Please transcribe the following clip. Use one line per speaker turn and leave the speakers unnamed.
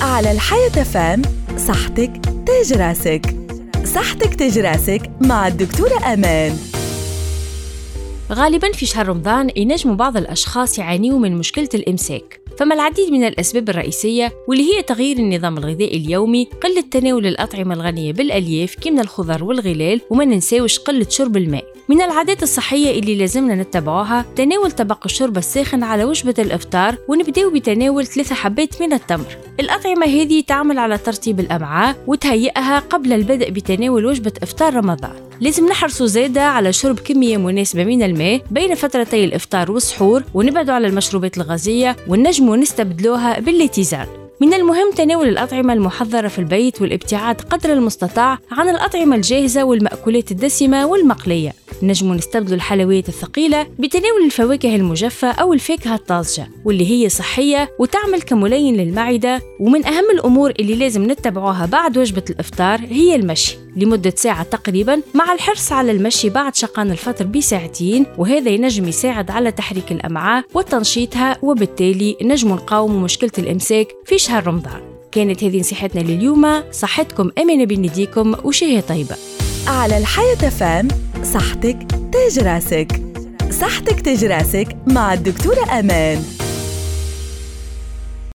على الحياة فام صحتك تاج راسك. صحتك تاج راسك مع الدكتورة أمان.
غالبا في شهر رمضان ينجم بعض الأشخاص يعانيوا من مشكلة الإمساك. فما العديد من الأسباب الرئيسية واللي هي تغيير النظام الغذائي اليومي قلة تناول الأطعمة الغنية بالألياف كمن الخضر والغلال وما ننساوش قلة شرب الماء. من العادات الصحية اللي لازمنا نتبعوها تناول طبق الشرب الساخن على وجبة الإفطار ونبدأ بتناول ثلاثة حبات من التمر. الأطعمة هذه تعمل على ترطيب الأمعاء وتهيئها قبل البدء بتناول وجبة إفطار رمضان. لازم نحرصوا زادة على شرب كمية مناسبة من الماء بين فترتي الإفطار والسحور ونبعدوا على المشروبات الغازية ونجموا نستبدلوها بالاتزان من المهم تناول الأطعمة المحضرة في البيت والابتعاد قدر المستطاع عن الأطعمة الجاهزة والمأكولات الدسمة والمقلية. نجم نستبدل الحلويات الثقيلة بتناول الفواكه المجفة أو الفاكهة الطازجة واللي هي صحية وتعمل كملين للمعدة. ومن أهم الأمور اللي لازم نتبعوها بعد وجبة الإفطار هي المشي لمدة ساعة تقريبا مع الحرص على المشي بعد شقان الفطر بساعتين وهذا ينجم يساعد على تحريك الأمعاء وتنشيطها وبالتالي نجم نقاوم مشكلة الإمساك في شهر رمضان. كانت هذه نصيحتنا لليوم. صحتكم أمانة بين يديكم وشهية طيبة.
على الحياة فام صحتك تاج راسك صحتك تاج راسك مع الدكتورة أمان.